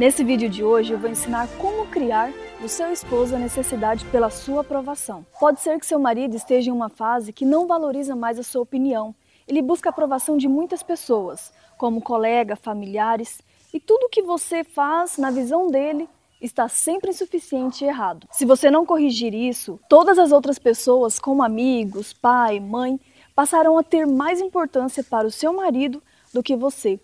Nesse vídeo de hoje eu vou ensinar como criar no seu esposo a necessidade pela sua aprovação. Pode ser que seu marido esteja em uma fase que não valoriza mais a sua opinião. Ele busca a aprovação de muitas pessoas, como colega, familiares, e tudo que você faz na visão dele está sempre insuficiente e errado. Se você não corrigir isso, todas as outras pessoas, como amigos, pai, mãe, passarão a ter mais importância para o seu marido do que você.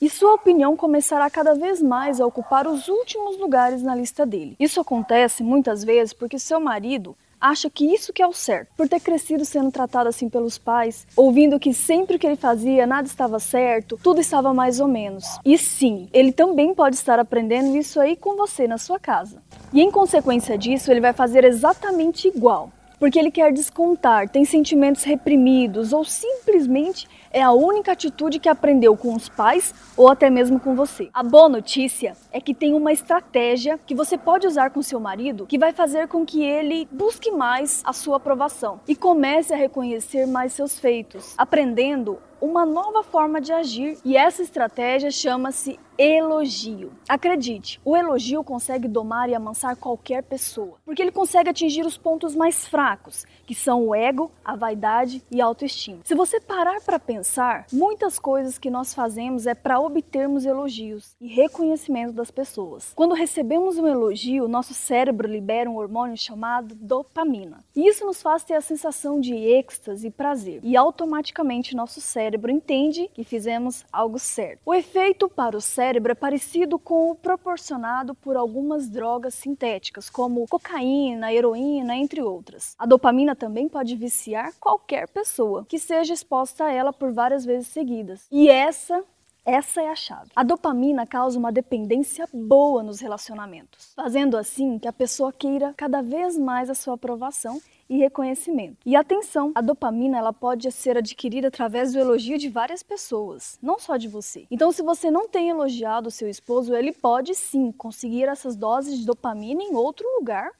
E sua opinião começará cada vez mais a ocupar os últimos lugares na lista dele. Isso acontece muitas vezes porque seu marido acha que isso que é o certo, por ter crescido sendo tratado assim pelos pais, ouvindo que sempre que ele fazia nada estava certo, tudo estava mais ou menos. E sim, ele também pode estar aprendendo isso aí com você na sua casa. E em consequência disso, ele vai fazer exatamente igual porque ele quer descontar, tem sentimentos reprimidos ou simplesmente é a única atitude que aprendeu com os pais ou até mesmo com você. A boa notícia é que tem uma estratégia que você pode usar com seu marido que vai fazer com que ele busque mais a sua aprovação e comece a reconhecer mais seus feitos, aprendendo uma nova forma de agir e essa estratégia chama-se elogio. Acredite, o elogio consegue domar e amansar qualquer pessoa, porque ele consegue atingir os pontos mais fracos, que são o ego, a vaidade e a autoestima. Se você parar para pensar, muitas coisas que nós fazemos é para obtermos elogios e reconhecimento das pessoas. Quando recebemos um elogio, nosso cérebro libera um hormônio chamado dopamina. E isso nos faz ter a sensação de êxtase e prazer, e automaticamente nosso cérebro entende que fizemos algo certo. O efeito para o cérebro cérebro é parecido com o proporcionado por algumas drogas sintéticas, como cocaína, heroína, entre outras. A dopamina também pode viciar qualquer pessoa que seja exposta a ela por várias vezes seguidas. E essa essa é a chave. A dopamina causa uma dependência boa nos relacionamentos, fazendo assim que a pessoa queira cada vez mais a sua aprovação e reconhecimento. E atenção, a dopamina ela pode ser adquirida através do elogio de várias pessoas, não só de você. Então, se você não tem elogiado seu esposo, ele pode sim conseguir essas doses de dopamina em outro lugar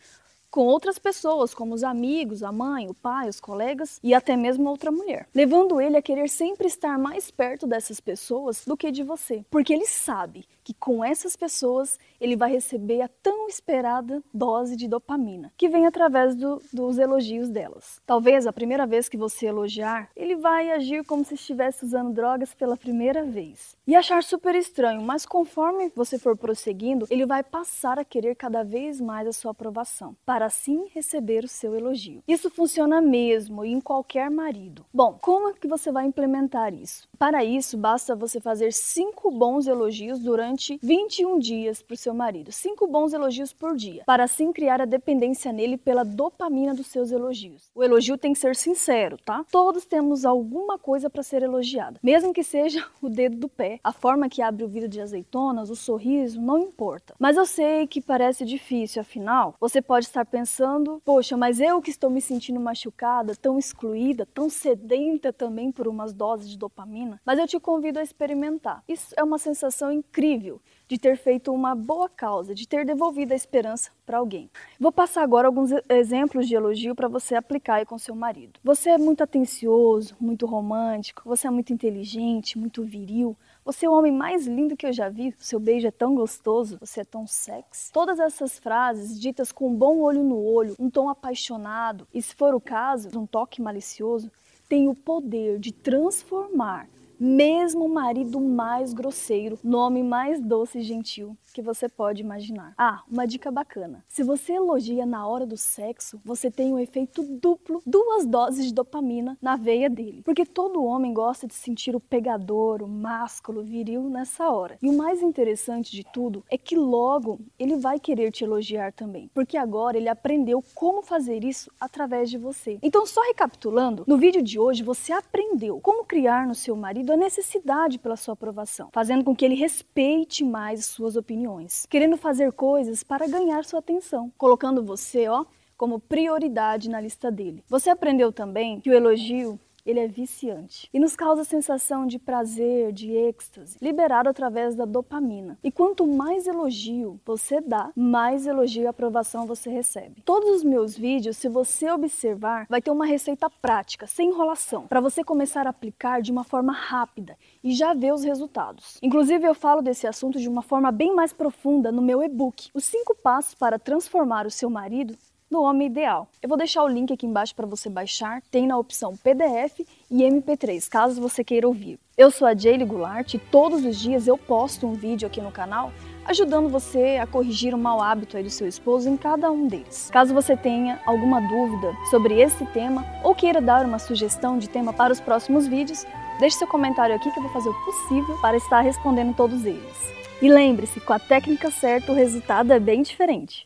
com outras pessoas, como os amigos, a mãe, o pai, os colegas e até mesmo outra mulher, levando ele a querer sempre estar mais perto dessas pessoas do que de você, porque ele sabe que com essas pessoas ele vai receber a tão esperada dose de dopamina, que vem através do, dos elogios delas. Talvez a primeira vez que você elogiar, ele vai agir como se estivesse usando drogas pela primeira vez e achar super estranho, mas conforme você for prosseguindo, ele vai passar a querer cada vez mais a sua aprovação, para assim receber o seu elogio. Isso funciona mesmo em qualquer marido. Bom, como é que você vai implementar isso? Para isso, basta você fazer cinco bons elogios durante durante 21 dias para o seu marido. Cinco bons elogios por dia, para assim criar a dependência nele pela dopamina dos seus elogios. O elogio tem que ser sincero, tá? Todos temos alguma coisa para ser elogiada, mesmo que seja o dedo do pé, a forma que abre o vidro de azeitonas, o sorriso, não importa. Mas eu sei que parece difícil, afinal, você pode estar pensando: poxa, mas eu que estou me sentindo machucada, tão excluída, tão sedenta também por umas doses de dopamina. Mas eu te convido a experimentar. Isso é uma sensação incrível de ter feito uma boa causa, de ter devolvido a esperança para alguém. Vou passar agora alguns exemplos de elogio para você aplicar aí com seu marido. Você é muito atencioso, muito romântico, você é muito inteligente, muito viril, você é o homem mais lindo que eu já vi, seu beijo é tão gostoso, você é tão sexy. Todas essas frases ditas com um bom olho no olho, um tom apaixonado e, se for o caso, um toque malicioso, têm o poder de transformar mesmo o marido mais grosseiro, nome mais doce e gentil que você pode imaginar. Ah, uma dica bacana. Se você elogia na hora do sexo, você tem um efeito duplo, duas doses de dopamina na veia dele. Porque todo homem gosta de sentir o pegador, o másculo, viril nessa hora. E o mais interessante de tudo é que logo ele vai querer te elogiar também, porque agora ele aprendeu como fazer isso através de você. Então, só recapitulando, no vídeo de hoje você aprendeu como criar no seu marido a necessidade pela sua aprovação, fazendo com que ele respeite mais suas opiniões, querendo fazer coisas para ganhar sua atenção, colocando você, ó, como prioridade na lista dele. Você aprendeu também que o elogio ele é viciante e nos causa a sensação de prazer, de êxtase, liberado através da dopamina. E quanto mais elogio você dá, mais elogio e aprovação você recebe. Todos os meus vídeos, se você observar, vai ter uma receita prática, sem enrolação, para você começar a aplicar de uma forma rápida e já ver os resultados. Inclusive, eu falo desse assunto de uma forma bem mais profunda no meu e-book, Os 5 Passos para Transformar o Seu Marido no homem ideal. Eu vou deixar o link aqui embaixo para você baixar, tem na opção PDF e MP3, caso você queira ouvir. Eu sou a Jaylee Goulart e todos os dias eu posto um vídeo aqui no canal ajudando você a corrigir o mau hábito aí do seu esposo em cada um deles. Caso você tenha alguma dúvida sobre esse tema ou queira dar uma sugestão de tema para os próximos vídeos, deixe seu comentário aqui que eu vou fazer o possível para estar respondendo todos eles. E lembre-se, com a técnica certa o resultado é bem diferente.